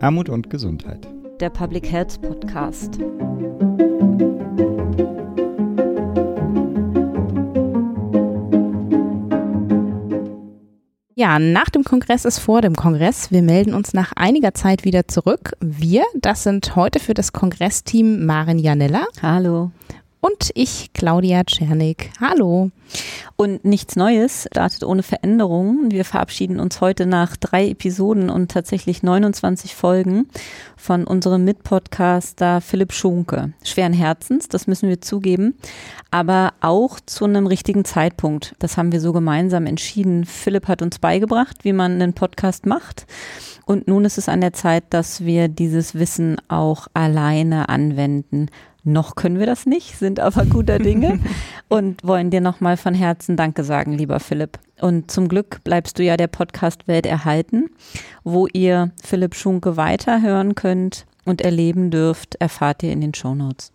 Armut und Gesundheit. Der Public Health Podcast. Ja, nach dem Kongress ist vor dem Kongress. Wir melden uns nach einiger Zeit wieder zurück. Wir, das sind heute für das Kongressteam Maren Janella. Hallo. Und ich, Claudia Czernik. Hallo. Und nichts Neues startet ohne Veränderungen. Wir verabschieden uns heute nach drei Episoden und tatsächlich 29 Folgen von unserem Mitpodcaster Philipp Schunke. Schweren Herzens, das müssen wir zugeben, aber auch zu einem richtigen Zeitpunkt. Das haben wir so gemeinsam entschieden. Philipp hat uns beigebracht, wie man einen Podcast macht. Und nun ist es an der Zeit, dass wir dieses Wissen auch alleine anwenden. Noch können wir das nicht, sind aber guter Dinge und wollen dir nochmal von Herzen Danke sagen, lieber Philipp. Und zum Glück bleibst du ja der Podcast Welt erhalten, wo ihr Philipp Schunke weiterhören könnt und erleben dürft, erfahrt ihr in den Show Notes.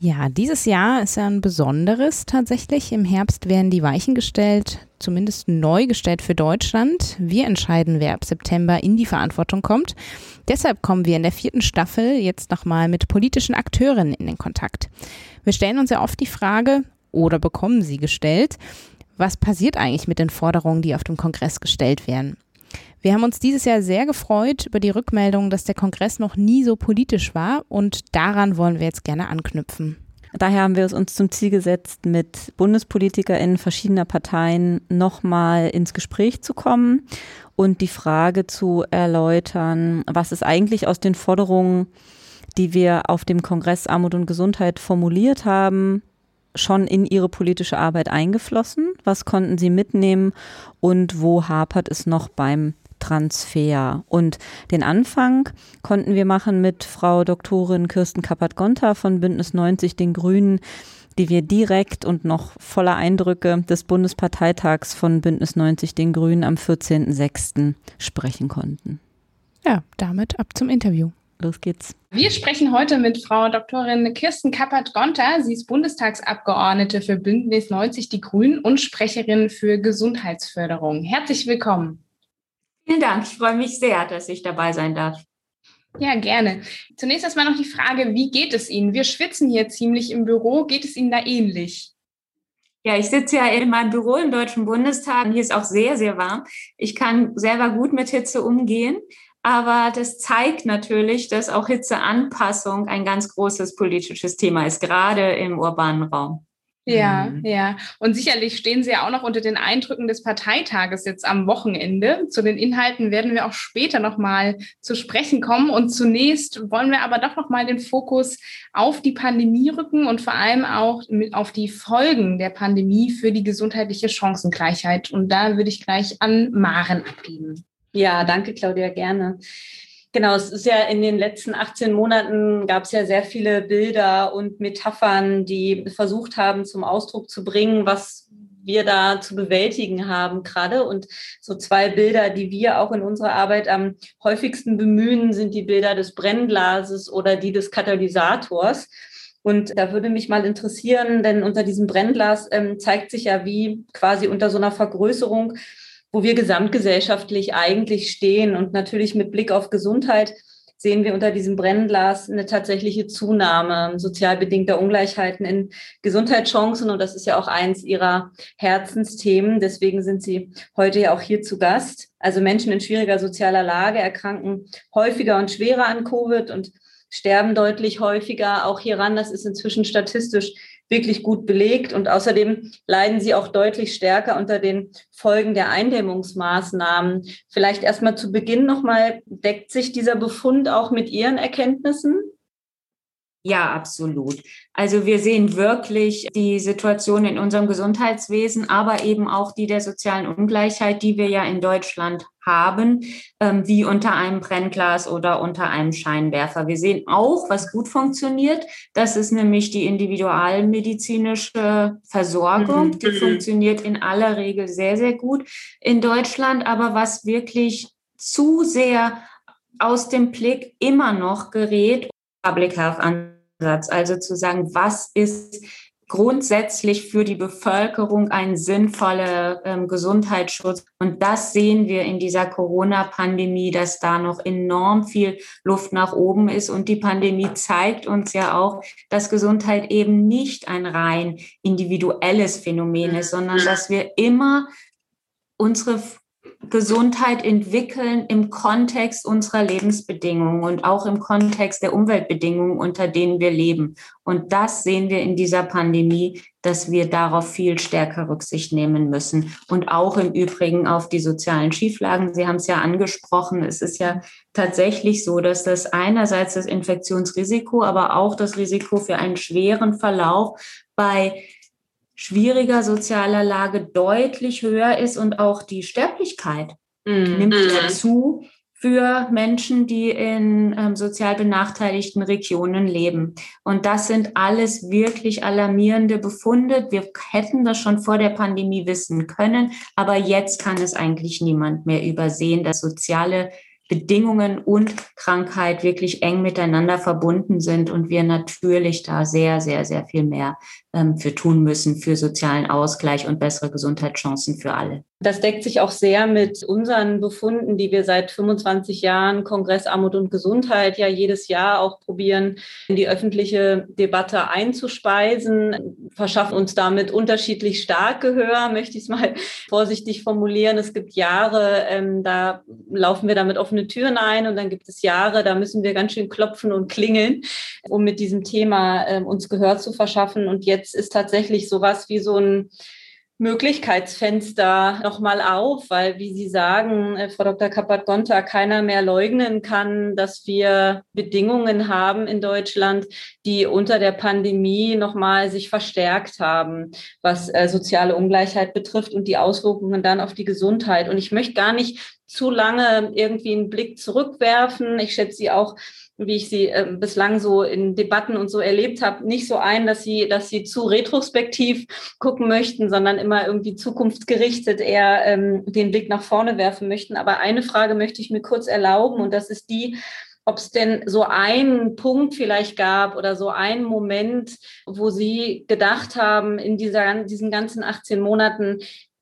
Ja, dieses Jahr ist ja ein besonderes tatsächlich. Im Herbst werden die Weichen gestellt, zumindest neu gestellt für Deutschland. Wir entscheiden, wer ab September in die Verantwortung kommt. Deshalb kommen wir in der vierten Staffel jetzt nochmal mit politischen Akteuren in den Kontakt. Wir stellen uns ja oft die Frage, oder bekommen sie gestellt, was passiert eigentlich mit den Forderungen, die auf dem Kongress gestellt werden? Wir haben uns dieses Jahr sehr gefreut über die Rückmeldung, dass der Kongress noch nie so politisch war und daran wollen wir jetzt gerne anknüpfen. Daher haben wir es uns zum Ziel gesetzt, mit BundespolitikerInnen verschiedener Parteien nochmal ins Gespräch zu kommen und die Frage zu erläutern, was ist eigentlich aus den Forderungen, die wir auf dem Kongress Armut und Gesundheit formuliert haben, schon in ihre politische Arbeit eingeflossen? Was konnten sie mitnehmen und wo hapert es noch beim Transfer. Und den Anfang konnten wir machen mit Frau Doktorin Kirsten Kappert-Gonter von Bündnis 90 Den Grünen, die wir direkt und noch voller Eindrücke des Bundesparteitags von Bündnis 90 Den Grünen am 14.06. sprechen konnten. Ja, damit ab zum Interview. Los geht's. Wir sprechen heute mit Frau Doktorin Kirsten Kappert-Gonter. Sie ist Bundestagsabgeordnete für Bündnis 90 Die Grünen und Sprecherin für Gesundheitsförderung. Herzlich willkommen. Vielen Dank. Ich freue mich sehr, dass ich dabei sein darf. Ja, gerne. Zunächst erstmal noch die Frage, wie geht es Ihnen? Wir schwitzen hier ziemlich im Büro. Geht es Ihnen da ähnlich? Ja, ich sitze ja in meinem Büro im Deutschen Bundestag. Hier ist auch sehr, sehr warm. Ich kann selber gut mit Hitze umgehen. Aber das zeigt natürlich, dass auch Hitzeanpassung ein ganz großes politisches Thema ist, gerade im urbanen Raum. Ja, mhm. ja. Und sicherlich stehen Sie ja auch noch unter den Eindrücken des Parteitages jetzt am Wochenende. Zu den Inhalten werden wir auch später nochmal zu sprechen kommen. Und zunächst wollen wir aber doch nochmal den Fokus auf die Pandemie rücken und vor allem auch auf die Folgen der Pandemie für die gesundheitliche Chancengleichheit. Und da würde ich gleich an Maren abgeben. Ja, danke, Claudia, gerne. Genau, es ist ja in den letzten 18 Monaten gab es ja sehr viele Bilder und Metaphern, die versucht haben, zum Ausdruck zu bringen, was wir da zu bewältigen haben gerade. Und so zwei Bilder, die wir auch in unserer Arbeit am häufigsten bemühen, sind die Bilder des Brennglases oder die des Katalysators. Und da würde mich mal interessieren, denn unter diesem Brennglas ähm, zeigt sich ja, wie quasi unter so einer Vergrößerung wo wir gesamtgesellschaftlich eigentlich stehen. Und natürlich mit Blick auf Gesundheit sehen wir unter diesem Brennglas eine tatsächliche Zunahme sozial bedingter Ungleichheiten in Gesundheitschancen. Und das ist ja auch eins ihrer Herzensthemen. Deswegen sind sie heute ja auch hier zu Gast. Also Menschen in schwieriger sozialer Lage erkranken häufiger und schwerer an Covid und sterben deutlich häufiger auch hieran. Das ist inzwischen statistisch wirklich gut belegt. Und außerdem leiden sie auch deutlich stärker unter den Folgen der Eindämmungsmaßnahmen. Vielleicht erstmal zu Beginn nochmal, deckt sich dieser Befund auch mit Ihren Erkenntnissen? Ja, absolut. Also wir sehen wirklich die Situation in unserem Gesundheitswesen, aber eben auch die der sozialen Ungleichheit, die wir ja in Deutschland haben, ähm, wie unter einem Brennglas oder unter einem Scheinwerfer. Wir sehen auch, was gut funktioniert. Das ist nämlich die individualmedizinische Versorgung. Mhm. Die funktioniert in aller Regel sehr, sehr gut in Deutschland. Aber was wirklich zu sehr aus dem Blick immer noch gerät, Public Health Ansatz, also zu sagen, was ist grundsätzlich für die Bevölkerung ein sinnvoller ähm, Gesundheitsschutz. Und das sehen wir in dieser Corona-Pandemie, dass da noch enorm viel Luft nach oben ist. Und die Pandemie zeigt uns ja auch, dass Gesundheit eben nicht ein rein individuelles Phänomen ist, sondern dass wir immer unsere Gesundheit entwickeln im Kontext unserer Lebensbedingungen und auch im Kontext der Umweltbedingungen, unter denen wir leben. Und das sehen wir in dieser Pandemie, dass wir darauf viel stärker Rücksicht nehmen müssen. Und auch im Übrigen auf die sozialen Schieflagen. Sie haben es ja angesprochen. Es ist ja tatsächlich so, dass das einerseits das Infektionsrisiko, aber auch das Risiko für einen schweren Verlauf bei schwieriger sozialer Lage deutlich höher ist und auch die Sterblichkeit mhm. nimmt ja zu für Menschen, die in ähm, sozial benachteiligten Regionen leben. Und das sind alles wirklich alarmierende Befunde. Wir hätten das schon vor der Pandemie wissen können, aber jetzt kann es eigentlich niemand mehr übersehen, dass soziale Bedingungen und Krankheit wirklich eng miteinander verbunden sind und wir natürlich da sehr, sehr, sehr viel mehr ähm, für tun müssen für sozialen Ausgleich und bessere Gesundheitschancen für alle. Das deckt sich auch sehr mit unseren Befunden, die wir seit 25 Jahren Kongress Armut und Gesundheit ja jedes Jahr auch probieren, in die öffentliche Debatte einzuspeisen, verschaffen uns damit unterschiedlich stark Gehör, möchte ich es mal vorsichtig formulieren. Es gibt Jahre, ähm, da laufen wir damit offene Türen ein und dann gibt es Jahre, da müssen wir ganz schön klopfen und klingeln, um mit diesem Thema ähm, uns Gehör zu verschaffen. Und jetzt ist tatsächlich sowas wie so ein Möglichkeitsfenster nochmal auf, weil, wie Sie sagen, äh, Frau Dr. Kappert-Gonta, keiner mehr leugnen kann, dass wir Bedingungen haben in Deutschland, die unter der Pandemie nochmal sich verstärkt haben, was äh, soziale Ungleichheit betrifft und die Auswirkungen dann auf die Gesundheit. Und ich möchte gar nicht zu lange irgendwie einen Blick zurückwerfen. Ich schätze Sie auch wie ich sie äh, bislang so in Debatten und so erlebt habe, nicht so ein, dass sie, dass sie zu retrospektiv gucken möchten, sondern immer irgendwie zukunftsgerichtet eher ähm, den Blick nach vorne werfen möchten. Aber eine Frage möchte ich mir kurz erlauben und das ist die, ob es denn so einen Punkt vielleicht gab oder so einen Moment, wo Sie gedacht haben, in dieser, diesen ganzen 18 Monaten,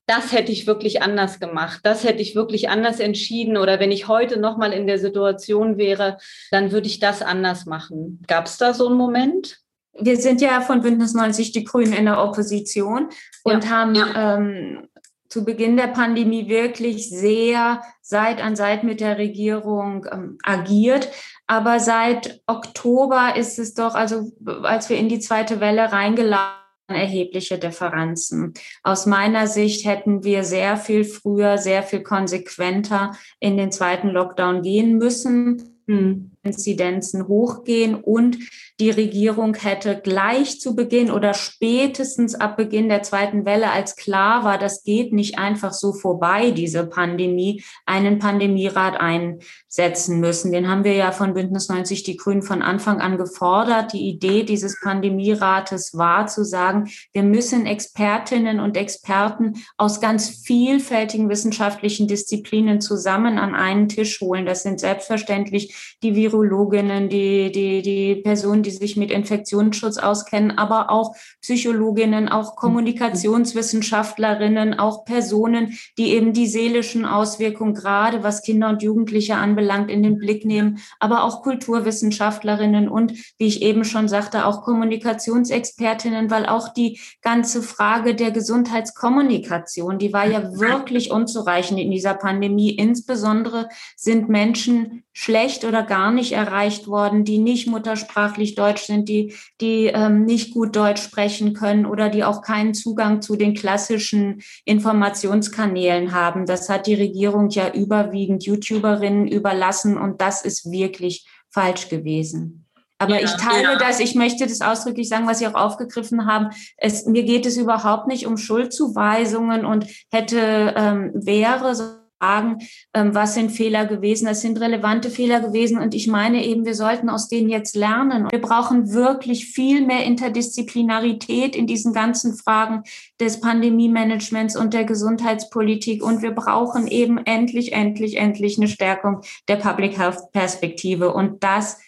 das hätte ich wirklich anders gemacht, das hätte ich wirklich anders entschieden oder wenn ich heute nochmal in der Situation wäre, dann würde ich das anders machen. Gab es da so einen Moment? Wir sind ja von Bündnis 90 die Grünen in der Opposition und ja. haben ja. Ähm, zu Beginn der Pandemie wirklich sehr Seit an Seit mit der Regierung ähm, agiert. Aber seit Oktober ist es doch, also als wir in die zweite Welle reingelaufen erhebliche Differenzen. Aus meiner Sicht hätten wir sehr viel früher, sehr viel konsequenter in den zweiten Lockdown gehen müssen. Hm. Inzidenzen hochgehen und die Regierung hätte gleich zu Beginn oder spätestens ab Beginn der zweiten Welle, als klar war, das geht nicht einfach so vorbei, diese Pandemie, einen Pandemierat einsetzen müssen. Den haben wir ja von Bündnis 90 Die Grünen von Anfang an gefordert. Die Idee dieses Pandemierates war zu sagen, wir müssen Expertinnen und Experten aus ganz vielfältigen wissenschaftlichen Disziplinen zusammen an einen Tisch holen. Das sind selbstverständlich die Virologen, Virologinnen, die, die, die Personen, die sich mit Infektionsschutz auskennen, aber auch Psychologinnen, auch Kommunikationswissenschaftlerinnen, auch Personen, die eben die seelischen Auswirkungen, gerade was Kinder und Jugendliche anbelangt, in den Blick nehmen, aber auch Kulturwissenschaftlerinnen und, wie ich eben schon sagte, auch Kommunikationsexpertinnen, weil auch die ganze Frage der Gesundheitskommunikation, die war ja wirklich unzureichend in dieser Pandemie. Insbesondere sind Menschen schlecht oder gar nicht erreicht worden, die nicht muttersprachlich Deutsch sind, die, die ähm, nicht gut Deutsch sprechen können oder die auch keinen Zugang zu den klassischen Informationskanälen haben. Das hat die Regierung ja überwiegend YouTuberinnen überlassen und das ist wirklich falsch gewesen. Aber ja, ich teile ja. das, ich möchte das ausdrücklich sagen, was Sie auch aufgegriffen haben. Es, mir geht es überhaupt nicht um Schuldzuweisungen und hätte, ähm, wäre, fragen, ähm, was sind Fehler gewesen? Das sind relevante Fehler gewesen. Und ich meine eben, wir sollten aus denen jetzt lernen. Wir brauchen wirklich viel mehr Interdisziplinarität in diesen ganzen Fragen des Pandemie-Managements und der Gesundheitspolitik. Und wir brauchen eben endlich, endlich, endlich eine Stärkung der Public Health Perspektive. Und das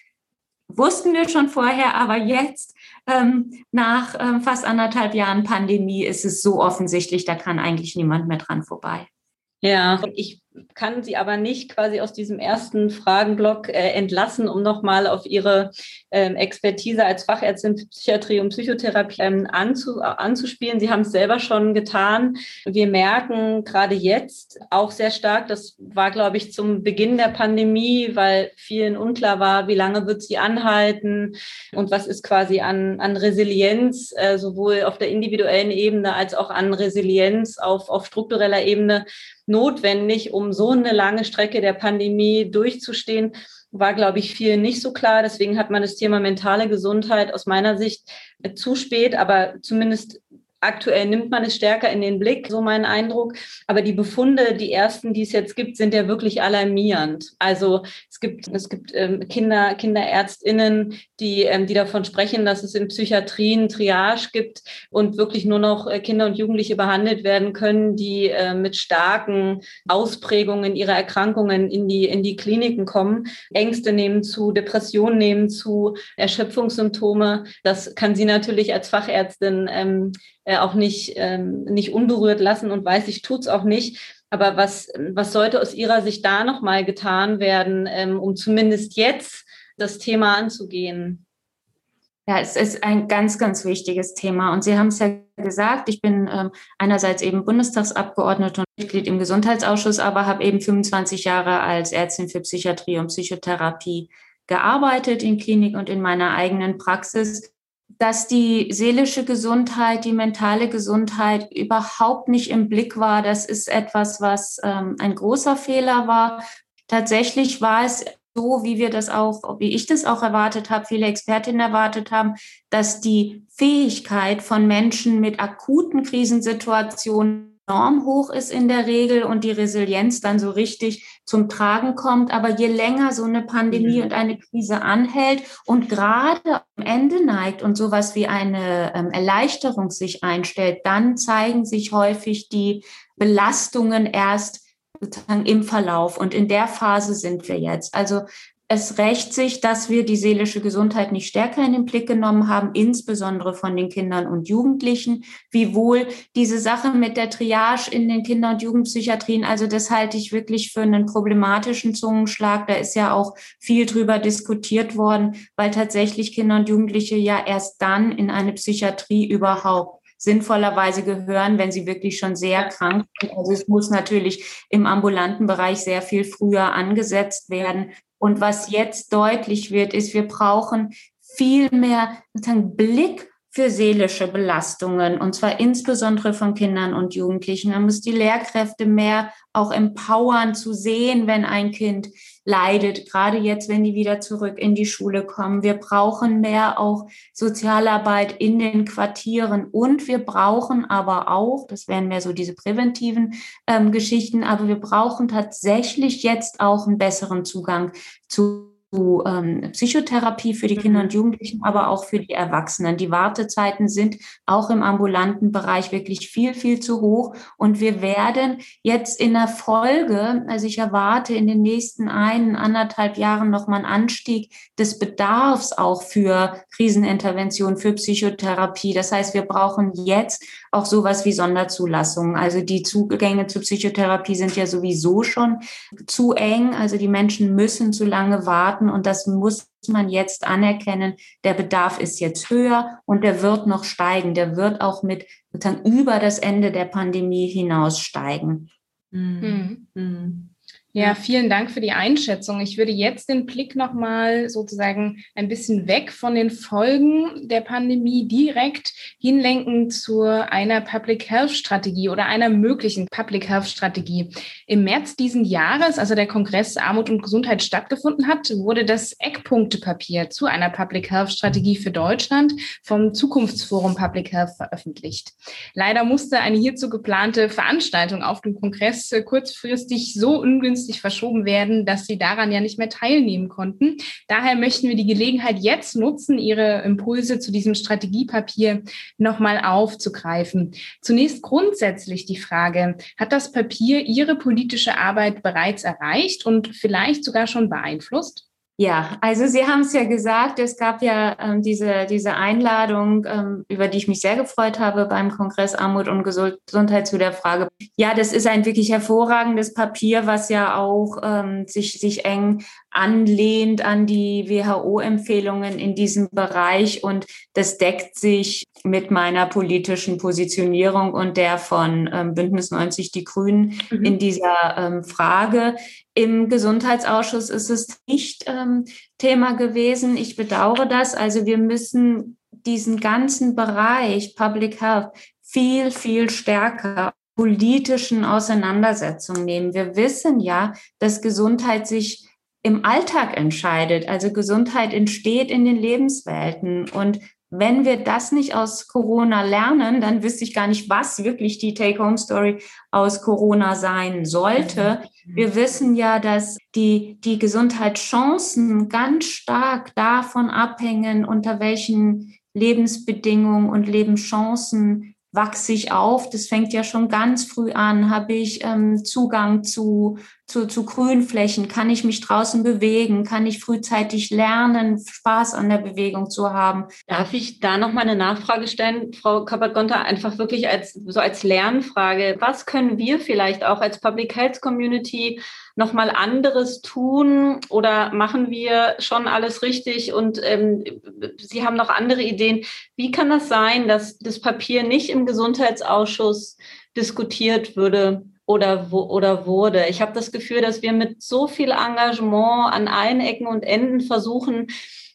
wussten wir schon vorher, aber jetzt ähm, nach ähm, fast anderthalb Jahren Pandemie ist es so offensichtlich, da kann eigentlich niemand mehr dran vorbei. Ja, ich kann Sie aber nicht quasi aus diesem ersten Fragenblock äh, entlassen, um nochmal auf Ihre ähm, Expertise als Fachärztin für Psychiatrie und Psychotherapie ähm, anzu, anzuspielen. Sie haben es selber schon getan. Wir merken gerade jetzt auch sehr stark, das war, glaube ich, zum Beginn der Pandemie, weil vielen unklar war, wie lange wird sie anhalten und was ist quasi an, an Resilienz, äh, sowohl auf der individuellen Ebene als auch an Resilienz auf, auf struktureller Ebene notwendig, um so eine lange Strecke der Pandemie durchzustehen, war, glaube ich, vielen nicht so klar. Deswegen hat man das Thema mentale Gesundheit aus meiner Sicht zu spät, aber zumindest Aktuell nimmt man es stärker in den Blick, so mein Eindruck. Aber die Befunde, die ersten, die es jetzt gibt, sind ja wirklich alarmierend. Also es gibt, es gibt ähm, Kinder, KinderärztInnen, die, ähm, die davon sprechen, dass es in Psychiatrien Triage gibt und wirklich nur noch äh, Kinder und Jugendliche behandelt werden können, die äh, mit starken Ausprägungen ihrer Erkrankungen in die, in die Kliniken kommen. Ängste nehmen zu, Depressionen nehmen zu, Erschöpfungssymptome. Das kann sie natürlich als Fachärztin ähm, äh, auch nicht, ähm, nicht unberührt lassen und weiß, ich tue es auch nicht. Aber was, was sollte aus Ihrer Sicht da nochmal getan werden, ähm, um zumindest jetzt das Thema anzugehen? Ja, es ist ein ganz, ganz wichtiges Thema. Und Sie haben es ja gesagt, ich bin ähm, einerseits eben Bundestagsabgeordnete und Mitglied im Gesundheitsausschuss, aber habe eben 25 Jahre als Ärztin für Psychiatrie und Psychotherapie gearbeitet in Klinik und in meiner eigenen Praxis dass die seelische Gesundheit, die mentale Gesundheit überhaupt nicht im Blick war. Das ist etwas, was ähm, ein großer Fehler war. Tatsächlich war es so, wie wir das auch, wie ich das auch erwartet habe, viele Expertinnen erwartet haben, dass die Fähigkeit von Menschen mit akuten Krisensituationen enorm hoch ist in der Regel und die Resilienz dann so richtig zum Tragen kommt. Aber je länger so eine Pandemie mhm. und eine Krise anhält und gerade am Ende neigt und sowas wie eine ähm, Erleichterung sich einstellt, dann zeigen sich häufig die Belastungen erst sozusagen im Verlauf. Und in der Phase sind wir jetzt. Also es rächt sich, dass wir die seelische Gesundheit nicht stärker in den Blick genommen haben, insbesondere von den Kindern und Jugendlichen, wiewohl diese Sache mit der Triage in den Kinder- und Jugendpsychiatrien, also das halte ich wirklich für einen problematischen Zungenschlag. Da ist ja auch viel drüber diskutiert worden, weil tatsächlich Kinder und Jugendliche ja erst dann in eine Psychiatrie überhaupt sinnvollerweise gehören, wenn sie wirklich schon sehr krank sind. Also es muss natürlich im ambulanten Bereich sehr viel früher angesetzt werden, und was jetzt deutlich wird, ist, wir brauchen viel mehr Blick für seelische Belastungen und zwar insbesondere von Kindern und Jugendlichen. Man muss die Lehrkräfte mehr auch empowern zu sehen, wenn ein Kind leidet, gerade jetzt, wenn die wieder zurück in die Schule kommen. Wir brauchen mehr auch Sozialarbeit in den Quartieren und wir brauchen aber auch, das wären mehr so diese präventiven ähm, Geschichten, aber wir brauchen tatsächlich jetzt auch einen besseren Zugang zu zu ähm, Psychotherapie für die Kinder und mhm. Jugendlichen, aber auch für die Erwachsenen. Die Wartezeiten sind auch im ambulanten Bereich wirklich viel, viel zu hoch. Und wir werden jetzt in der Folge, also ich erwarte in den nächsten ein, anderthalb Jahren nochmal einen Anstieg des Bedarfs auch für Krisenintervention, für Psychotherapie. Das heißt, wir brauchen jetzt auch sowas wie Sonderzulassungen. Also die Zugänge zur Psychotherapie sind ja sowieso schon zu eng. Also die Menschen müssen zu lange warten und das muss man jetzt anerkennen. Der Bedarf ist jetzt höher und der wird noch steigen. Der wird auch mit sozusagen über das Ende der Pandemie hinaus steigen. Mhm. Mhm. Ja, vielen Dank für die Einschätzung. Ich würde jetzt den Blick nochmal sozusagen ein bisschen weg von den Folgen der Pandemie direkt hinlenken zu einer Public Health Strategie oder einer möglichen Public Health Strategie. Im März diesen Jahres, also der Kongress Armut und Gesundheit stattgefunden hat, wurde das Eckpunktepapier zu einer Public Health Strategie für Deutschland vom Zukunftsforum Public Health veröffentlicht. Leider musste eine hierzu geplante Veranstaltung auf dem Kongress kurzfristig so ungünstig kurzfristig verschoben werden, dass sie daran ja nicht mehr teilnehmen konnten. Daher möchten wir die Gelegenheit jetzt nutzen, Ihre Impulse zu diesem Strategiepapier nochmal aufzugreifen. Zunächst grundsätzlich die Frage, hat das Papier Ihre politische Arbeit bereits erreicht und vielleicht sogar schon beeinflusst? Ja, also Sie haben es ja gesagt, es gab ja ähm, diese, diese Einladung, ähm, über die ich mich sehr gefreut habe beim Kongress Armut und Gesundheit zu der Frage. Ja, das ist ein wirklich hervorragendes Papier, was ja auch ähm, sich, sich eng anlehnt an die WHO-Empfehlungen in diesem Bereich und das deckt sich mit meiner politischen Positionierung und der von ähm, Bündnis 90 Die Grünen mhm. in dieser ähm, Frage. Im Gesundheitsausschuss ist es nicht ähm, Thema gewesen. Ich bedauere das. Also wir müssen diesen ganzen Bereich Public Health viel, viel stärker politischen Auseinandersetzungen nehmen. Wir wissen ja, dass Gesundheit sich im Alltag entscheidet. Also Gesundheit entsteht in den Lebenswelten. Und wenn wir das nicht aus Corona lernen, dann wüsste ich gar nicht, was wirklich die Take-Home-Story aus Corona sein sollte. Mhm. Wir wissen ja, dass die, die Gesundheitschancen ganz stark davon abhängen, unter welchen Lebensbedingungen und Lebenschancen wachse ich auf. Das fängt ja schon ganz früh an. Habe ich ähm, Zugang zu, zu, zu Grünflächen? Kann ich mich draußen bewegen? Kann ich frühzeitig lernen, Spaß an der Bewegung zu haben? Darf ich da noch mal eine Nachfrage stellen, Frau Kappert-Gonter, einfach wirklich als, so als Lernfrage. Was können wir vielleicht auch als Public Health Community noch mal anderes tun oder machen wir schon alles richtig und ähm, Sie haben noch andere Ideen? Wie kann das sein, dass das Papier nicht im Gesundheitsausschuss diskutiert würde? Oder, oder wurde. Ich habe das Gefühl, dass wir mit so viel Engagement an allen Ecken und Enden versuchen,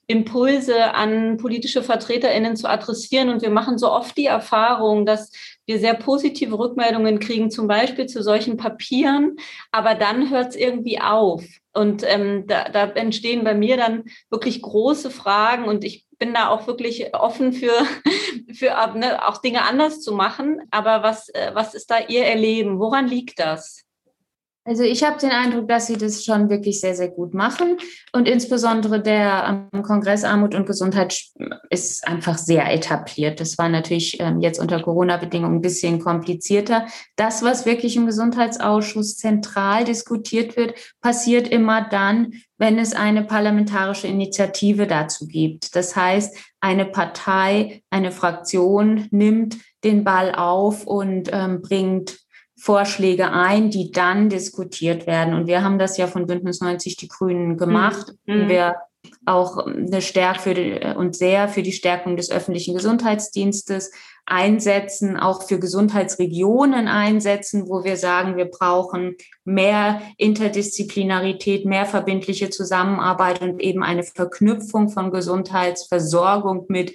Impulse an politische VertreterInnen zu adressieren. Und wir machen so oft die Erfahrung, dass wir sehr positive Rückmeldungen kriegen, zum Beispiel zu solchen Papieren, aber dann hört es irgendwie auf. Und ähm, da, da entstehen bei mir dann wirklich große Fragen und ich bin da auch wirklich offen für, für ne, auch Dinge anders zu machen. Aber was, äh, was ist da Ihr Erleben? Woran liegt das? Also ich habe den Eindruck, dass sie das schon wirklich sehr, sehr gut machen. Und insbesondere der ähm, Kongress Armut und Gesundheit ist einfach sehr etabliert. Das war natürlich ähm, jetzt unter Corona-Bedingungen ein bisschen komplizierter. Das, was wirklich im Gesundheitsausschuss zentral diskutiert wird, passiert immer dann, wenn es eine parlamentarische Initiative dazu gibt. Das heißt, eine Partei, eine Fraktion nimmt den Ball auf und ähm, bringt Vorschläge ein, die dann diskutiert werden. Und wir haben das ja von Bündnis 90 Die Grünen gemacht. Mhm. Wir auch eine Stärke für die, und sehr für die Stärkung des öffentlichen Gesundheitsdienstes einsetzen, auch für Gesundheitsregionen einsetzen, wo wir sagen, wir brauchen mehr Interdisziplinarität, mehr verbindliche Zusammenarbeit und eben eine Verknüpfung von Gesundheitsversorgung mit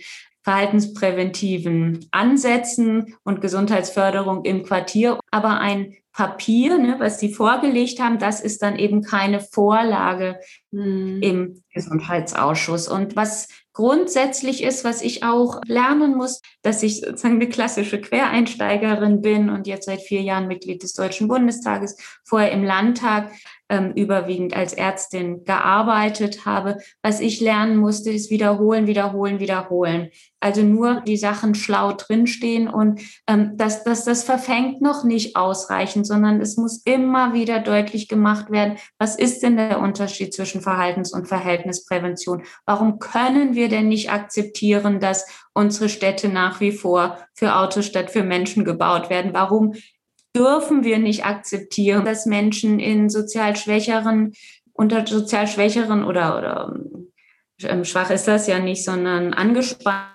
verhaltenspräventiven Ansätzen und Gesundheitsförderung im Quartier. Aber ein Papier, ne, was Sie vorgelegt haben, das ist dann eben keine Vorlage mhm. im Gesundheitsausschuss. Und was grundsätzlich ist, was ich auch lernen muss, dass ich sozusagen eine klassische Quereinsteigerin bin und jetzt seit vier Jahren Mitglied des Deutschen Bundestages, vorher im Landtag ähm, überwiegend als Ärztin gearbeitet habe. Was ich lernen musste, ist wiederholen, wiederholen, wiederholen. Also nur die Sachen schlau drinstehen und ähm, das, das, das verfängt noch nicht ausreichend, sondern es muss immer wieder deutlich gemacht werden, was ist denn der Unterschied zwischen Verhaltens- und Verhältnisprävention? Warum können wir denn nicht akzeptieren, dass unsere Städte nach wie vor für Autos statt für Menschen gebaut werden? Warum dürfen wir nicht akzeptieren, dass Menschen in sozial schwächeren, unter sozial schwächeren oder, oder ähm, schwach ist das ja nicht, sondern angespannt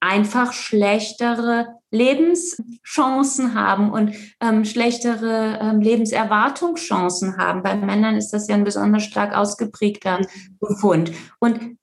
einfach schlechtere Lebenschancen haben und ähm, schlechtere ähm, Lebenserwartungschancen haben. Bei Männern ist das ja ein besonders stark ausgeprägter. Befund. Und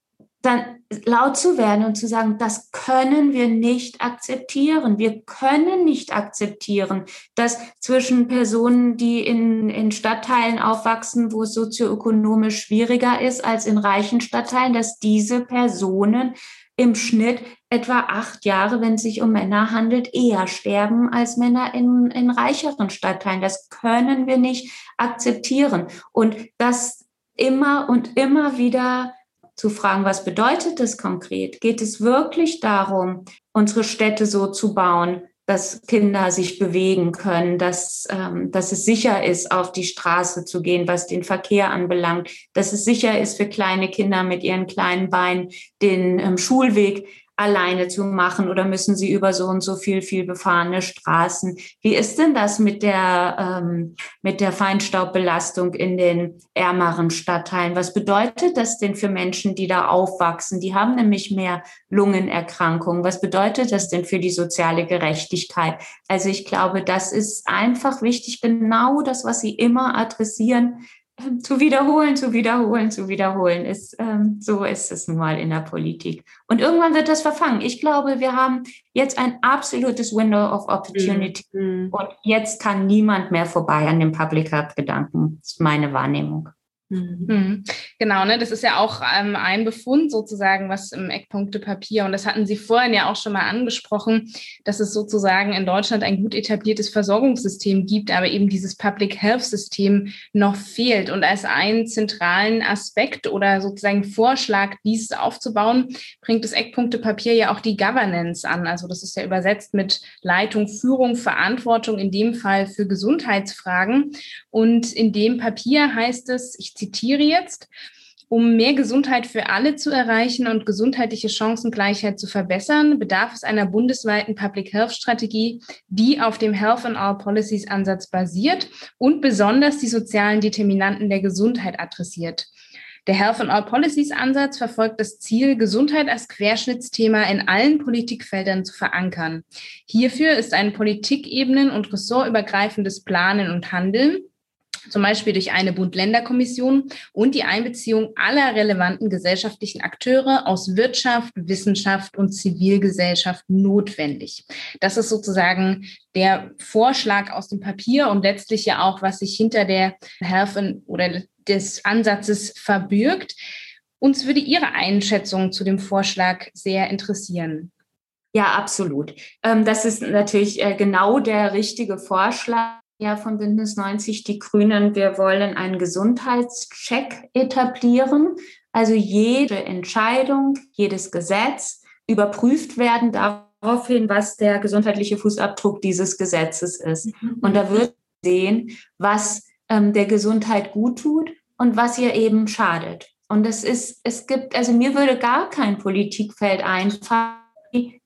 dann laut zu werden und zu sagen, das können wir nicht akzeptieren. Wir können nicht akzeptieren, dass zwischen Personen, die in, in Stadtteilen aufwachsen, wo es sozioökonomisch schwieriger ist als in reichen Stadtteilen, dass diese Personen im Schnitt etwa acht Jahre, wenn es sich um Männer handelt, eher sterben als Männer in, in reicheren Stadtteilen. Das können wir nicht akzeptieren. Und das immer und immer wieder zu fragen, was bedeutet das konkret? Geht es wirklich darum, unsere Städte so zu bauen, dass Kinder sich bewegen können, dass, ähm, dass es sicher ist, auf die Straße zu gehen, was den Verkehr anbelangt, dass es sicher ist für kleine Kinder mit ihren kleinen Beinen den ähm, Schulweg alleine zu machen oder müssen sie über so und so viel, viel befahrene Straßen? Wie ist denn das mit der, ähm, mit der Feinstaubbelastung in den ärmeren Stadtteilen? Was bedeutet das denn für Menschen, die da aufwachsen? Die haben nämlich mehr Lungenerkrankungen. Was bedeutet das denn für die soziale Gerechtigkeit? Also ich glaube, das ist einfach wichtig, genau das, was Sie immer adressieren, zu wiederholen, zu wiederholen, zu wiederholen. Ist, ähm, so ist es nun mal in der Politik. Und irgendwann wird das verfangen. Ich glaube, wir haben jetzt ein absolutes Window of Opportunity. Mhm. Und jetzt kann niemand mehr vorbei an dem Public Health Gedanken. Das ist meine Wahrnehmung. Mhm. mhm. Genau, ne? Das ist ja auch ähm, ein Befund sozusagen, was im Eckpunktepapier, und das hatten Sie vorhin ja auch schon mal angesprochen, dass es sozusagen in Deutschland ein gut etabliertes Versorgungssystem gibt, aber eben dieses Public Health System noch fehlt. Und als einen zentralen Aspekt oder sozusagen Vorschlag, dieses aufzubauen, bringt das Eckpunktepapier ja auch die Governance an. Also das ist ja übersetzt mit Leitung, Führung, Verantwortung, in dem Fall für Gesundheitsfragen. Und in dem Papier heißt es, ich zitiere jetzt, um mehr Gesundheit für alle zu erreichen und gesundheitliche Chancengleichheit zu verbessern, bedarf es einer bundesweiten Public Health Strategie, die auf dem Health and All Policies Ansatz basiert und besonders die sozialen Determinanten der Gesundheit adressiert. Der Health and All Policies Ansatz verfolgt das Ziel, Gesundheit als Querschnittsthema in allen Politikfeldern zu verankern. Hierfür ist ein Politikebenen- und ressortübergreifendes Planen und Handeln zum Beispiel durch eine Bund-Länder-Kommission und die Einbeziehung aller relevanten gesellschaftlichen Akteure aus Wirtschaft, Wissenschaft und Zivilgesellschaft notwendig. Das ist sozusagen der Vorschlag aus dem Papier und letztlich ja auch, was sich hinter der Health oder des Ansatzes verbirgt. Uns würde Ihre Einschätzung zu dem Vorschlag sehr interessieren. Ja, absolut. Ähm, das ist natürlich äh, genau der richtige Vorschlag ja von Bündnis 90 Die Grünen, wir wollen einen Gesundheitscheck etablieren. Also jede Entscheidung, jedes Gesetz überprüft werden daraufhin, was der gesundheitliche Fußabdruck dieses Gesetzes ist. Mhm. Und da wird sehen, was ähm, der Gesundheit gut tut und was ihr eben schadet. Und es ist, es gibt, also mir würde gar kein Politikfeld einfallen,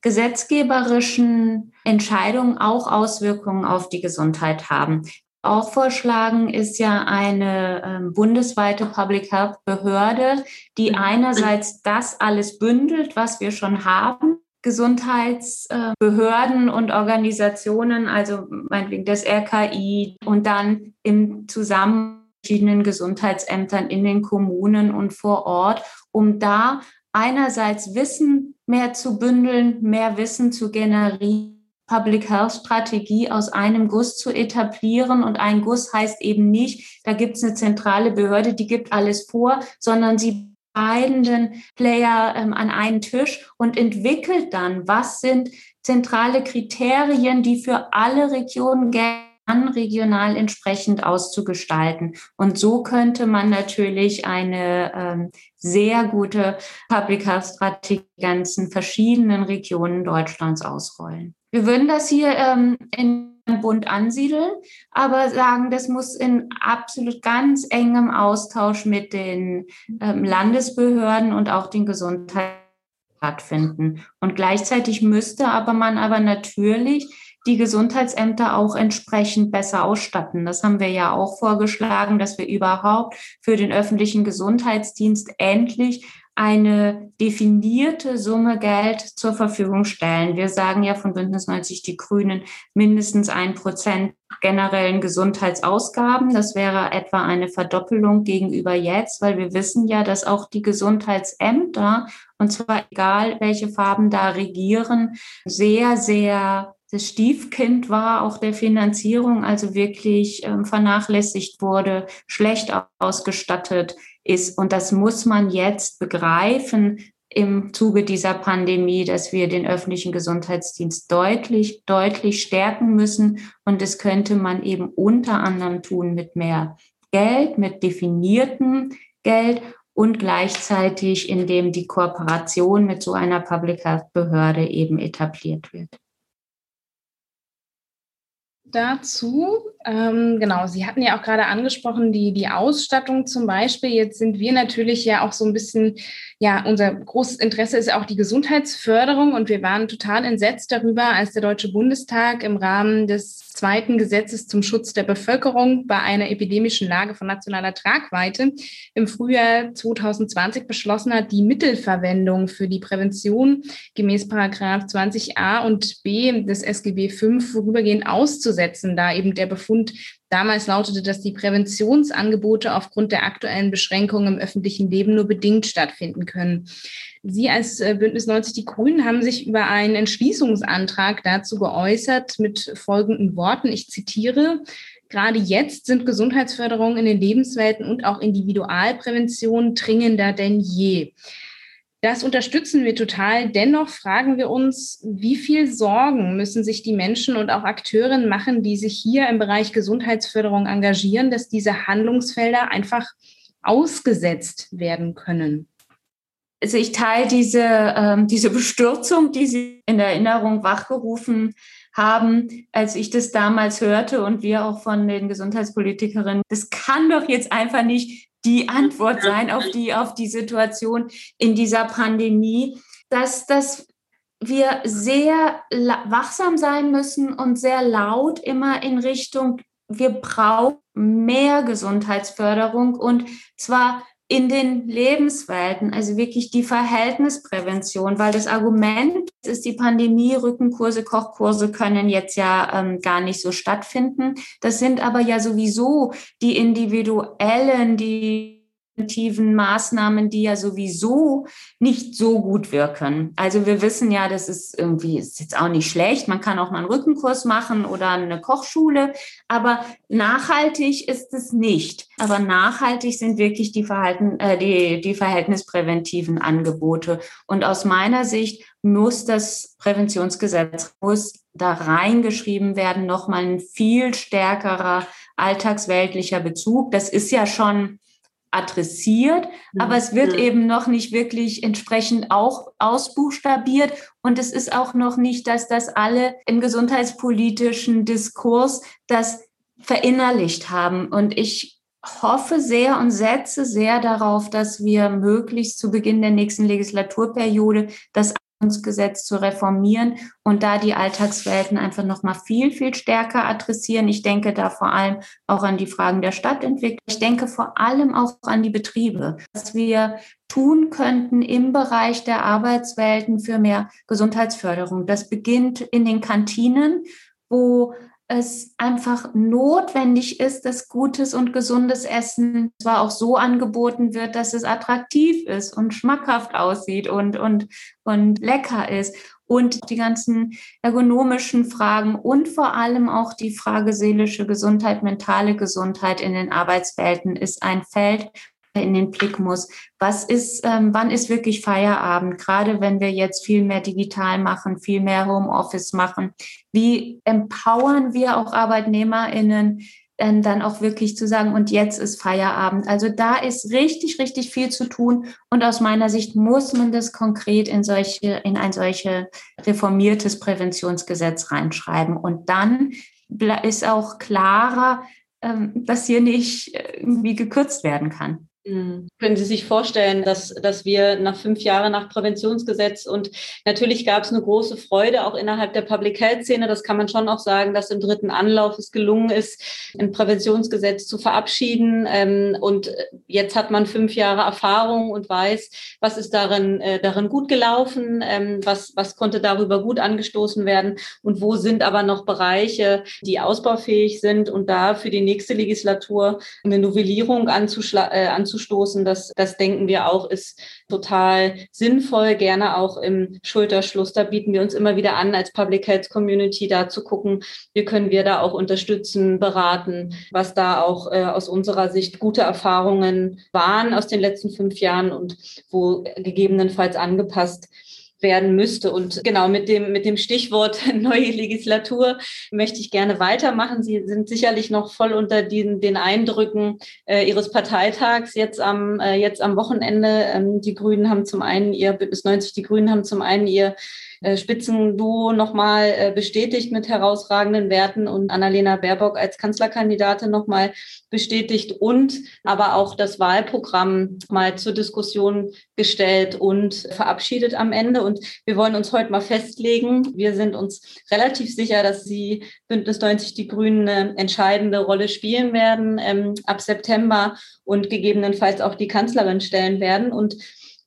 gesetzgeberischen Entscheidungen auch Auswirkungen auf die Gesundheit haben. Auch vorschlagen ist ja eine äh, bundesweite Public Health Behörde, die mhm. einerseits das alles bündelt, was wir schon haben, Gesundheitsbehörden und Organisationen, also meinetwegen das RKI und dann im Zusammenhang verschiedenen Gesundheitsämtern in den Kommunen und vor Ort, um da einerseits Wissen mehr zu bündeln, mehr Wissen zu generieren, Public Health Strategie aus einem Guss zu etablieren. Und ein Guss heißt eben nicht, da gibt es eine zentrale Behörde, die gibt alles vor, sondern sie beiden Player ähm, an einen Tisch und entwickelt dann, was sind zentrale Kriterien, die für alle Regionen gelten regional entsprechend auszugestalten. Und so könnte man natürlich eine ähm, sehr gute Public Health Strategie ganzen verschiedenen Regionen Deutschlands ausrollen. Wir würden das hier ähm, in Bund ansiedeln, aber sagen, das muss in absolut ganz engem Austausch mit den ähm, Landesbehörden und auch den Gesundheits stattfinden. Und gleichzeitig müsste aber man aber natürlich die Gesundheitsämter auch entsprechend besser ausstatten. Das haben wir ja auch vorgeschlagen, dass wir überhaupt für den öffentlichen Gesundheitsdienst endlich eine definierte Summe Geld zur Verfügung stellen. Wir sagen ja von Bündnis 90 Die Grünen mindestens ein Prozent generellen Gesundheitsausgaben. Das wäre etwa eine Verdoppelung gegenüber jetzt, weil wir wissen ja, dass auch die Gesundheitsämter, und zwar egal welche Farben da regieren, sehr, sehr das Stiefkind war auch der Finanzierung, also wirklich ähm, vernachlässigt wurde, schlecht ausgestattet ist. Und das muss man jetzt begreifen im Zuge dieser Pandemie, dass wir den öffentlichen Gesundheitsdienst deutlich, deutlich stärken müssen. Und das könnte man eben unter anderem tun mit mehr Geld, mit definiertem Geld und gleichzeitig, indem die Kooperation mit so einer Public Health Behörde eben etabliert wird. Dazu. Ähm, genau, Sie hatten ja auch gerade angesprochen, die, die Ausstattung zum Beispiel. Jetzt sind wir natürlich ja auch so ein bisschen, ja, unser großes Interesse ist auch die Gesundheitsförderung und wir waren total entsetzt darüber, als der Deutsche Bundestag im Rahmen des zweiten Gesetzes zum Schutz der Bevölkerung bei einer epidemischen Lage von nationaler Tragweite im Frühjahr 2020 beschlossen hat, die Mittelverwendung für die Prävention gemäß Paragraph 20a und b des SGB V vorübergehend auszusetzen, da eben der Befund damals lautete, dass die Präventionsangebote aufgrund der aktuellen Beschränkungen im öffentlichen Leben nur bedingt stattfinden können. Sie als äh, Bündnis 90 Die Grünen haben sich über einen Entschließungsantrag dazu geäußert mit folgenden Worten. Ich zitiere. Gerade jetzt sind Gesundheitsförderung in den Lebenswelten und auch Individualprävention dringender denn je. Das unterstützen wir total. Dennoch fragen wir uns, wie viel Sorgen müssen sich die Menschen und auch Akteurinnen machen, die sich hier im Bereich Gesundheitsförderung engagieren, dass diese Handlungsfelder einfach ausgesetzt werden können? Also ich teile diese, ähm, diese Bestürzung, die Sie in Erinnerung wachgerufen haben, als ich das damals hörte und wir auch von den Gesundheitspolitikerinnen. Das kann doch jetzt einfach nicht die Antwort sein auf die, auf die Situation in dieser Pandemie, dass, dass wir sehr wachsam sein müssen und sehr laut immer in Richtung, wir brauchen mehr Gesundheitsförderung und zwar in den Lebenswelten, also wirklich die Verhältnisprävention, weil das Argument ist, die Pandemie, Rückenkurse, Kochkurse können jetzt ja ähm, gar nicht so stattfinden. Das sind aber ja sowieso die individuellen, die präventiven Maßnahmen, die ja sowieso nicht so gut wirken. Also wir wissen ja, das ist irgendwie, ist jetzt auch nicht schlecht. Man kann auch mal einen Rückenkurs machen oder eine Kochschule, aber nachhaltig ist es nicht. Aber nachhaltig sind wirklich die Verhalten, äh, die, die verhältnispräventiven Angebote. Und aus meiner Sicht muss das Präventionsgesetz muss da reingeschrieben werden, nochmal ein viel stärkerer alltagsweltlicher Bezug. Das ist ja schon adressiert, mhm. aber es wird eben noch nicht wirklich entsprechend auch ausbuchstabiert. Und es ist auch noch nicht, dass das alle im gesundheitspolitischen Diskurs das verinnerlicht haben. Und ich hoffe sehr und setze sehr darauf, dass wir möglichst zu Beginn der nächsten Legislaturperiode das Gesetz zu reformieren und da die Alltagswelten einfach noch mal viel viel stärker adressieren. Ich denke da vor allem auch an die Fragen der Stadtentwicklung. Ich denke vor allem auch an die Betriebe, was wir tun könnten im Bereich der Arbeitswelten für mehr Gesundheitsförderung. Das beginnt in den Kantinen, wo es einfach notwendig ist, dass gutes und gesundes Essen zwar auch so angeboten wird, dass es attraktiv ist und schmackhaft aussieht und, und, und lecker ist. Und die ganzen ergonomischen Fragen und vor allem auch die Frage seelische Gesundheit, mentale Gesundheit in den Arbeitswelten ist ein Feld, in den Blick muss. Was ist, ähm, wann ist wirklich Feierabend? Gerade wenn wir jetzt viel mehr digital machen, viel mehr Homeoffice machen. Wie empowern wir auch ArbeitnehmerInnen, ähm, dann auch wirklich zu sagen, und jetzt ist Feierabend. Also da ist richtig, richtig viel zu tun. Und aus meiner Sicht muss man das konkret in solche, in ein solche reformiertes Präventionsgesetz reinschreiben. Und dann ist auch klarer, ähm, dass hier nicht äh, irgendwie gekürzt werden kann. Mhm. Können Sie sich vorstellen, dass, dass wir nach fünf Jahren nach Präventionsgesetz und natürlich gab es eine große Freude auch innerhalb der Public Health Szene, das kann man schon auch sagen, dass im dritten Anlauf es gelungen ist, ein Präventionsgesetz zu verabschieden. Ähm, und jetzt hat man fünf Jahre Erfahrung und weiß, was ist darin, äh, darin gut gelaufen, ähm, was, was konnte darüber gut angestoßen werden und wo sind aber noch Bereiche, die ausbaufähig sind und da für die nächste Legislatur eine Novellierung anzuschlagen. Äh, anzuschlagen anzustoßen. Das, das denken wir auch, ist total sinnvoll, gerne auch im Schulterschluss. Da bieten wir uns immer wieder an, als Public Health Community da zu gucken, wie können wir da auch unterstützen, beraten, was da auch äh, aus unserer Sicht gute Erfahrungen waren aus den letzten fünf Jahren und wo gegebenenfalls angepasst werden müsste. Und genau mit dem, mit dem Stichwort neue Legislatur möchte ich gerne weitermachen. Sie sind sicherlich noch voll unter den, den Eindrücken äh, Ihres Parteitags jetzt am, äh, jetzt am Wochenende. Ähm, die Grünen haben zum einen ihr, bis 90, die Grünen haben zum einen ihr äh, Spitzenduo nochmal äh, bestätigt mit herausragenden Werten und Annalena Baerbock als Kanzlerkandidatin nochmal bestätigt und aber auch das Wahlprogramm mal zur Diskussion gestellt und verabschiedet am Ende. Und wir wollen uns heute mal festlegen. Wir sind uns relativ sicher, dass Sie Bündnis 90 Die Grünen eine entscheidende Rolle spielen werden ähm, ab September und gegebenenfalls auch die Kanzlerin stellen werden. Und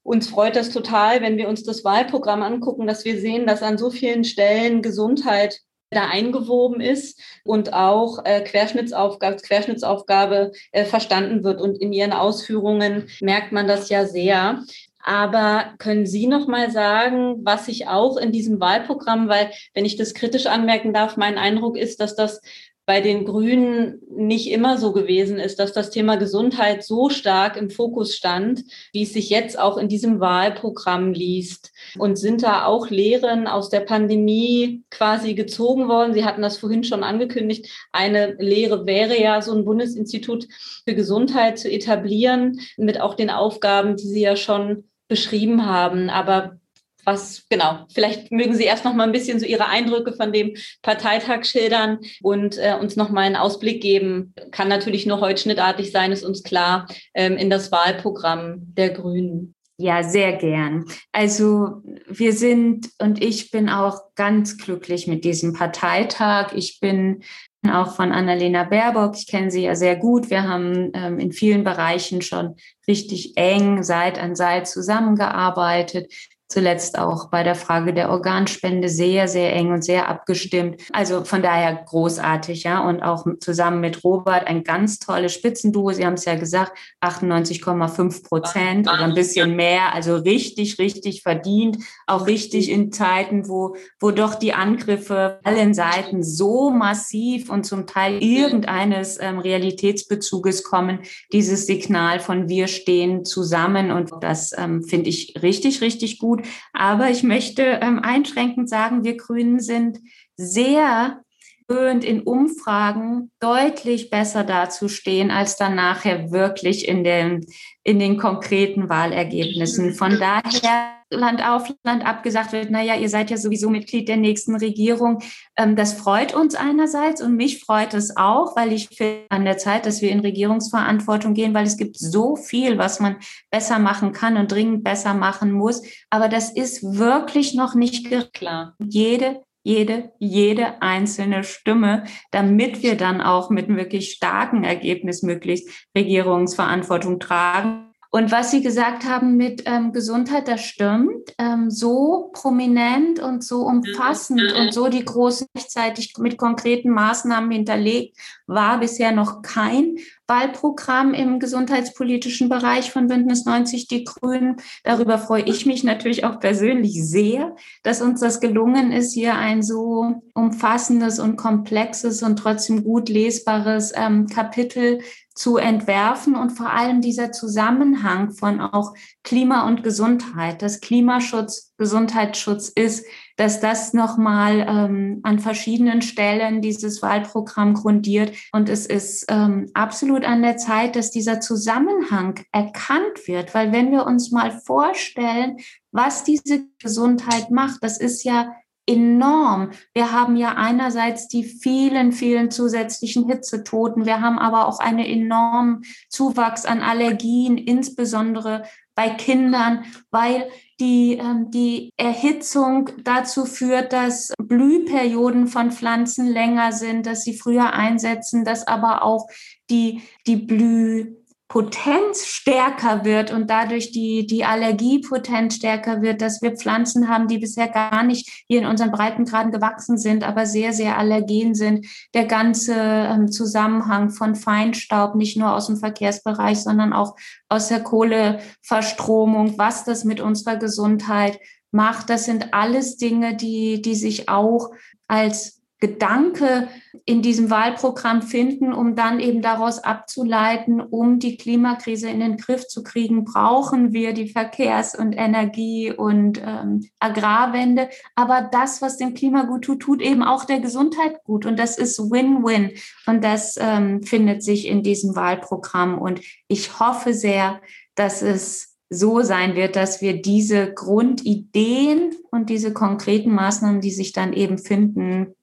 uns freut das total, wenn wir uns das Wahlprogramm angucken, dass wir sehen, dass an so vielen Stellen Gesundheit da eingewoben ist und auch äh, Querschnittsaufgabe, Querschnittsaufgabe äh, verstanden wird. Und in Ihren Ausführungen merkt man das ja sehr. Aber können Sie noch mal sagen, was sich auch in diesem Wahlprogramm, weil wenn ich das kritisch anmerken darf, mein Eindruck ist, dass das bei den Grünen nicht immer so gewesen ist, dass das Thema Gesundheit so stark im Fokus stand, wie es sich jetzt auch in diesem Wahlprogramm liest. Und sind da auch Lehren aus der Pandemie quasi gezogen worden? Sie hatten das vorhin schon angekündigt. Eine Lehre wäre ja, so ein Bundesinstitut für Gesundheit zu etablieren, mit auch den Aufgaben, die Sie ja schon beschrieben haben. Aber was genau, vielleicht mögen Sie erst noch mal ein bisschen so Ihre Eindrücke von dem Parteitag schildern und äh, uns noch mal einen Ausblick geben. Kann natürlich nur holzschnittartig sein, ist uns klar, ähm, in das Wahlprogramm der Grünen. Ja, sehr gern. Also wir sind und ich bin auch ganz glücklich mit diesem Parteitag. Ich bin auch von Annalena Baerbock. Ich kenne sie ja sehr gut. Wir haben ähm, in vielen Bereichen schon richtig eng Seit an Seit zusammengearbeitet zuletzt auch bei der Frage der Organspende sehr, sehr eng und sehr abgestimmt. Also von daher großartig, ja. Und auch zusammen mit Robert ein ganz tolles Spitzenduo. Sie haben es ja gesagt, 98,5 Prozent oder ein bisschen mehr. Also richtig, richtig verdient. Auch richtig in Zeiten, wo, wo doch die Angriffe allen Seiten so massiv und zum Teil irgendeines ähm, Realitätsbezuges kommen. Dieses Signal von wir stehen zusammen und das ähm, finde ich richtig, richtig gut. Aber ich möchte ähm, einschränkend sagen, wir Grünen sind sehr gewöhnt, in Umfragen deutlich besser dazustehen, als dann nachher wirklich in den, in den konkreten Wahlergebnissen. Von daher Land auf Land abgesagt wird, naja, ihr seid ja sowieso Mitglied der nächsten Regierung. Ähm, das freut uns einerseits und mich freut es auch, weil ich finde an der Zeit, dass wir in Regierungsverantwortung gehen, weil es gibt so viel, was man besser machen kann und dringend besser machen muss. Aber das ist wirklich noch nicht klar. Jede jede, jede einzelne Stimme, damit wir dann auch mit einem wirklich starken Ergebnis möglichst Regierungsverantwortung tragen. Und was Sie gesagt haben mit ähm, Gesundheit, das stimmt. Ähm, so prominent und so umfassend mhm. und so die großen gleichzeitig mit konkreten Maßnahmen hinterlegt, war bisher noch kein Wahlprogramm im gesundheitspolitischen Bereich von Bündnis 90 Die Grünen. Darüber freue ich mich natürlich auch persönlich sehr, dass uns das gelungen ist, hier ein so umfassendes und komplexes und trotzdem gut lesbares ähm, Kapitel zu entwerfen und vor allem dieser Zusammenhang von auch Klima und Gesundheit, dass Klimaschutz Gesundheitsschutz ist, dass das nochmal ähm, an verschiedenen Stellen dieses Wahlprogramm grundiert. Und es ist ähm, absolut an der Zeit, dass dieser Zusammenhang erkannt wird, weil wenn wir uns mal vorstellen, was diese Gesundheit macht, das ist ja enorm. Wir haben ja einerseits die vielen, vielen zusätzlichen Hitzetoten. Wir haben aber auch einen enormen Zuwachs an Allergien, insbesondere bei Kindern, weil die, ähm, die Erhitzung dazu führt, dass Blühperioden von Pflanzen länger sind, dass sie früher einsetzen, dass aber auch die, die Blüh Potenz stärker wird und dadurch die, die Allergiepotenz stärker wird, dass wir Pflanzen haben, die bisher gar nicht hier in unseren Breitengraden gewachsen sind, aber sehr, sehr allergen sind. Der ganze ähm, Zusammenhang von Feinstaub, nicht nur aus dem Verkehrsbereich, sondern auch aus der Kohleverstromung, was das mit unserer Gesundheit macht, das sind alles Dinge, die, die sich auch als Gedanke in diesem Wahlprogramm finden, um dann eben daraus abzuleiten, um die Klimakrise in den Griff zu kriegen, brauchen wir die Verkehrs- und Energie- und ähm, Agrarwende. Aber das, was dem Klima gut tut, tut eben auch der Gesundheit gut. Und das ist Win-Win. Und das ähm, findet sich in diesem Wahlprogramm. Und ich hoffe sehr, dass es so sein wird, dass wir diese Grundideen und diese konkreten Maßnahmen, die sich dann eben finden,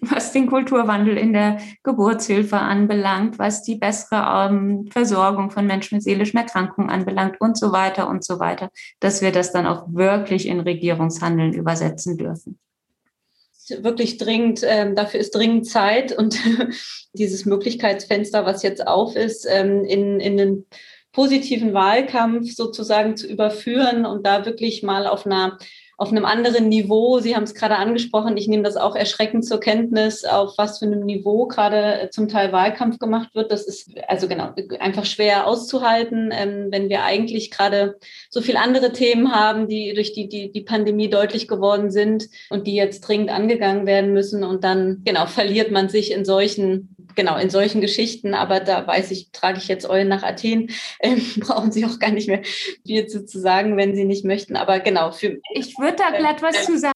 was den Kulturwandel in der Geburtshilfe anbelangt, was die bessere ähm, Versorgung von Menschen mit seelischen Erkrankungen anbelangt und so weiter und so weiter, dass wir das dann auch wirklich in Regierungshandeln übersetzen dürfen. Wirklich dringend, ähm, dafür ist dringend Zeit und dieses Möglichkeitsfenster, was jetzt auf ist, ähm, in, in den positiven Wahlkampf sozusagen zu überführen und da wirklich mal auf einer auf einem anderen Niveau. Sie haben es gerade angesprochen. Ich nehme das auch erschreckend zur Kenntnis, auf was für einem Niveau gerade zum Teil Wahlkampf gemacht wird. Das ist also genau einfach schwer auszuhalten, ähm, wenn wir eigentlich gerade so viel andere Themen haben, die durch die, die, die Pandemie deutlich geworden sind und die jetzt dringend angegangen werden müssen. Und dann, genau, verliert man sich in solchen genau, in solchen Geschichten, aber da weiß ich, trage ich jetzt Eulen nach Athen, ähm, brauchen Sie auch gar nicht mehr viel zu, zu sagen, wenn Sie nicht möchten. Aber genau, für Ich würde da glatt was zu sagen.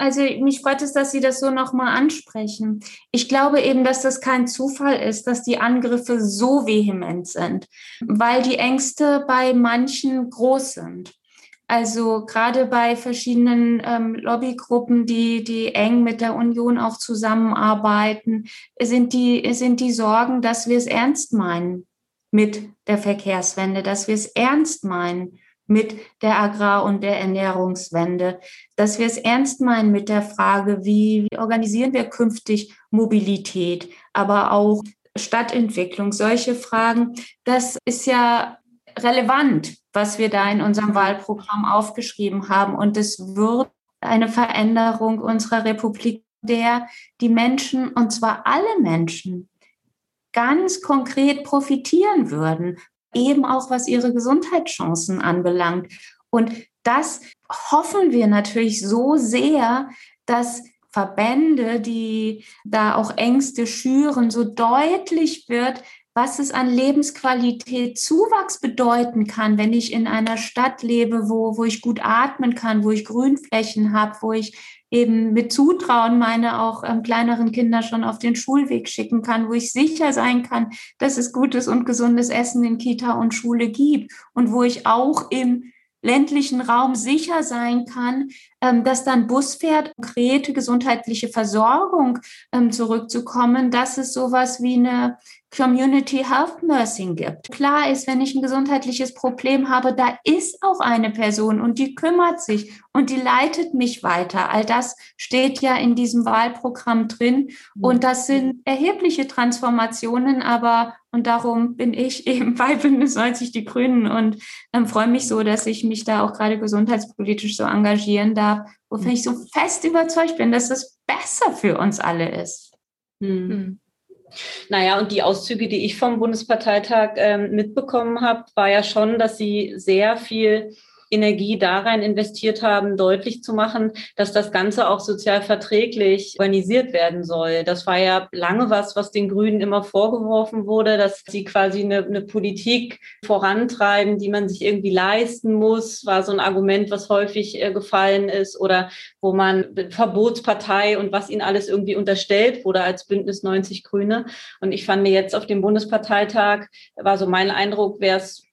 Also mich freut es, dass Sie das so nochmal ansprechen. Ich glaube eben, dass das kein Zufall ist, dass die Angriffe so vehement sind, weil die Ängste bei manchen groß sind. Also gerade bei verschiedenen ähm, Lobbygruppen, die, die eng mit der Union auch zusammenarbeiten, sind die, sind die Sorgen, dass wir es ernst meinen mit der Verkehrswende, dass wir es ernst meinen mit der Agrar- und der Ernährungswende, dass wir es ernst meinen mit der Frage, wie, wie organisieren wir künftig Mobilität, aber auch Stadtentwicklung, solche Fragen. Das ist ja relevant, was wir da in unserem Wahlprogramm aufgeschrieben haben. Und es wird eine Veränderung unserer Republik, der die Menschen, und zwar alle Menschen, ganz konkret profitieren würden, eben auch was ihre Gesundheitschancen anbelangt. Und das hoffen wir natürlich so sehr, dass Verbände, die da auch Ängste schüren, so deutlich wird, was es an Lebensqualität Zuwachs bedeuten kann, wenn ich in einer Stadt lebe, wo, wo ich gut atmen kann, wo ich Grünflächen habe, wo ich eben mit Zutrauen meine auch ähm, kleineren Kinder schon auf den Schulweg schicken kann, wo ich sicher sein kann, dass es gutes und gesundes Essen in Kita und Schule gibt und wo ich auch im ländlichen Raum sicher sein kann, ähm, dass dann Bus fährt, konkrete gesundheitliche Versorgung ähm, zurückzukommen, dass es sowas wie eine Community Health Nursing gibt. Klar ist, wenn ich ein gesundheitliches Problem habe, da ist auch eine Person und die kümmert sich und die leitet mich weiter. All das steht ja in diesem Wahlprogramm drin und das sind erhebliche Transformationen, aber und darum bin ich eben bei Bündnis 90 Die Grünen und ähm, freue mich so, dass ich mich da auch gerade gesundheitspolitisch so engagieren darf, wovon ich so fest überzeugt bin, dass das besser für uns alle ist. Hm. Naja, und die Auszüge, die ich vom Bundesparteitag ähm, mitbekommen habe, war ja schon, dass sie sehr viel Energie da rein investiert haben, deutlich zu machen, dass das Ganze auch sozial verträglich organisiert werden soll. Das war ja lange was, was den Grünen immer vorgeworfen wurde, dass sie quasi eine, eine Politik vorantreiben, die man sich irgendwie leisten muss, war so ein Argument, was häufig äh, gefallen ist oder wo man Verbotspartei und was ihnen alles irgendwie unterstellt wurde als Bündnis 90 Grüne. Und ich fand jetzt auf dem Bundesparteitag war so mein Eindruck, wäre es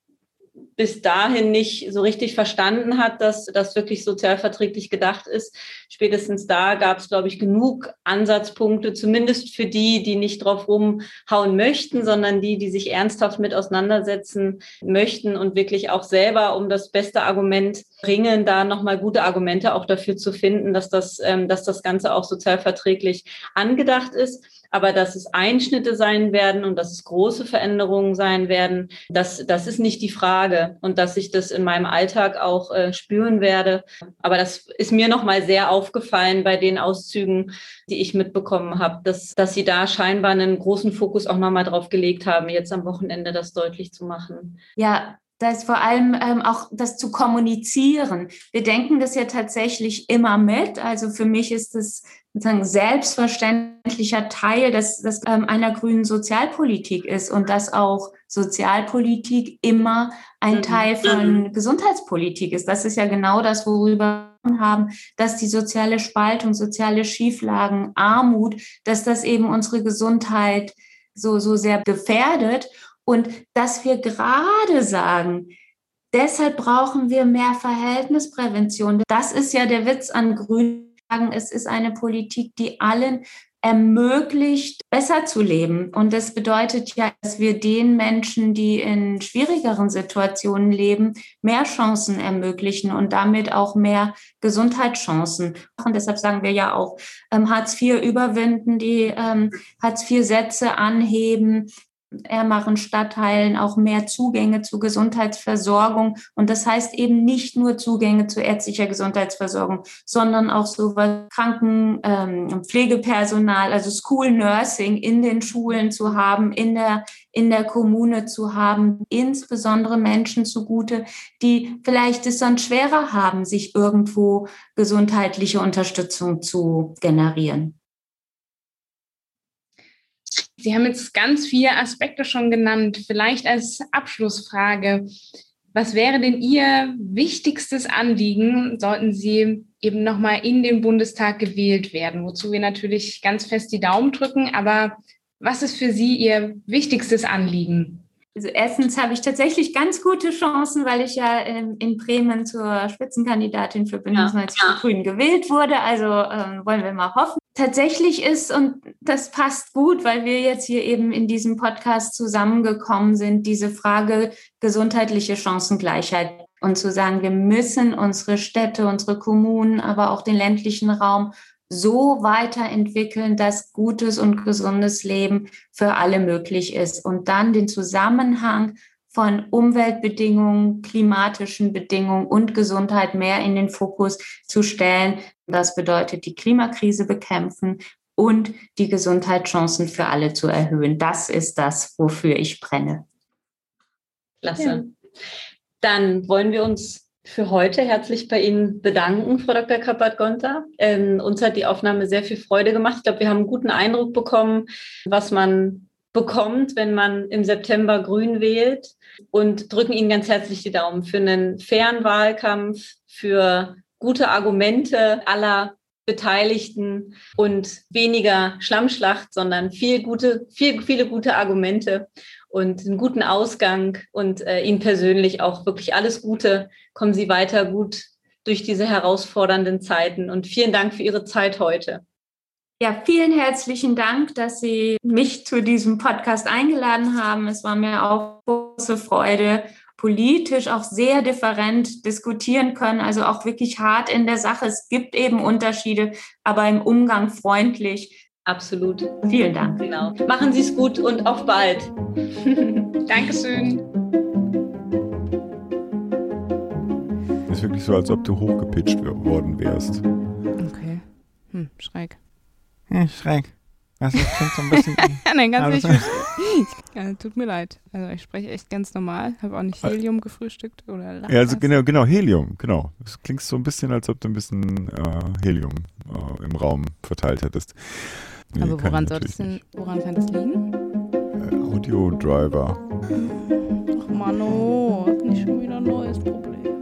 bis dahin nicht so richtig verstanden hat, dass das wirklich sozialverträglich gedacht ist. Spätestens da gab es, glaube ich, genug Ansatzpunkte, zumindest für die, die nicht drauf rumhauen möchten, sondern die, die sich ernsthaft mit auseinandersetzen möchten und wirklich auch selber um das beste Argument bringen, da nochmal gute Argumente auch dafür zu finden, dass das, ähm, dass das Ganze auch sozialverträglich angedacht ist. Aber dass es Einschnitte sein werden und dass es große Veränderungen sein werden, das, das ist nicht die Frage. Und dass ich das in meinem Alltag auch äh, spüren werde. Aber das ist mir nochmal sehr aufgefallen bei den Auszügen, die ich mitbekommen habe, dass, dass Sie da scheinbar einen großen Fokus auch nochmal drauf gelegt haben, jetzt am Wochenende das deutlich zu machen. Ja, das vor allem ähm, auch das zu kommunizieren. Wir denken das ja tatsächlich immer mit. Also für mich ist es sozusagen selbstverständlicher Teil, dass das ähm, einer grünen Sozialpolitik ist und dass auch Sozialpolitik immer ein mhm. Teil von mhm. Gesundheitspolitik ist. Das ist ja genau das, worüber wir haben, dass die soziale Spaltung, soziale Schieflagen, Armut, dass das eben unsere Gesundheit so, so sehr gefährdet Und dass wir gerade sagen, deshalb brauchen wir mehr Verhältnisprävention. Das ist ja der Witz an Grünen. Es ist eine Politik, die allen ermöglicht, besser zu leben. Und das bedeutet ja, dass wir den Menschen, die in schwierigeren Situationen leben, mehr Chancen ermöglichen und damit auch mehr Gesundheitschancen. Und deshalb sagen wir ja auch ähm, Hartz IV überwinden, die ähm, Hartz IV Sätze anheben, ärmeren Stadtteilen auch mehr Zugänge zu Gesundheitsversorgung. Und das heißt eben nicht nur Zugänge zu ärztlicher Gesundheitsversorgung, sondern auch so was Kranken, ähm, Pflegepersonal, also School Nursing in den Schulen zu haben, in der, in der Kommune zu haben, insbesondere Menschen zugute, die vielleicht es dann schwerer haben, sich irgendwo gesundheitliche Unterstützung zu generieren. Sie haben jetzt ganz viele Aspekte schon genannt. Vielleicht als Abschlussfrage, was wäre denn Ihr wichtigstes Anliegen, sollten Sie eben nochmal in den Bundestag gewählt werden? Wozu wir natürlich ganz fest die Daumen drücken. Aber was ist für Sie Ihr wichtigstes Anliegen? Also erstens habe ich tatsächlich ganz gute Chancen, weil ich ja in, in Bremen zur Spitzenkandidatin für Bündnis ja, ja. Grünen gewählt wurde. Also ähm, wollen wir mal hoffen. Tatsächlich ist, und das passt gut, weil wir jetzt hier eben in diesem Podcast zusammengekommen sind, diese Frage gesundheitliche Chancengleichheit und zu sagen, wir müssen unsere Städte, unsere Kommunen, aber auch den ländlichen Raum so weiterentwickeln, dass gutes und gesundes Leben für alle möglich ist. Und dann den Zusammenhang von Umweltbedingungen, klimatischen Bedingungen und Gesundheit mehr in den Fokus zu stellen. Das bedeutet, die Klimakrise bekämpfen und die Gesundheitschancen für alle zu erhöhen. Das ist das, wofür ich brenne. Klasse. Ja. Dann wollen wir uns für heute herzlich bei Ihnen bedanken, Frau Dr. Kappert-Gonter. Ähm, uns hat die Aufnahme sehr viel Freude gemacht. Ich glaube, wir haben einen guten Eindruck bekommen, was man bekommt, wenn man im September Grün wählt und drücken Ihnen ganz herzlich die Daumen für einen fairen Wahlkampf, für gute Argumente aller Beteiligten und weniger Schlammschlacht, sondern viel gute, viel, viele gute Argumente und einen guten Ausgang und äh, Ihnen persönlich auch wirklich alles Gute. Kommen Sie weiter gut durch diese herausfordernden Zeiten und vielen Dank für Ihre Zeit heute. Ja, vielen herzlichen Dank, dass Sie mich zu diesem Podcast eingeladen haben. Es war mir auch große Freude, politisch auch sehr different diskutieren können, also auch wirklich hart in der Sache. Es gibt eben Unterschiede, aber im Umgang freundlich. Absolut. Vielen Dank. Genau. Machen Sie es gut und auf bald. Dankeschön. Ist wirklich so, als ob du hochgepitcht worden wärst. Okay. Hm, schräg. Ja, schräg. Das klingt so ein bisschen. Nein, ganz also, ja, tut mir leid. Also ich spreche echt ganz normal. Habe auch nicht Helium gefrühstückt oder Ja, also genau, genau, Helium, genau. Es klingt so ein bisschen, als ob du ein bisschen äh, Helium äh, im Raum verteilt hättest. Nee, Aber woran soll das denn, woran kann das liegen? Äh, Audio Driver. Ach Mano, nicht schon wieder ein neues Problem.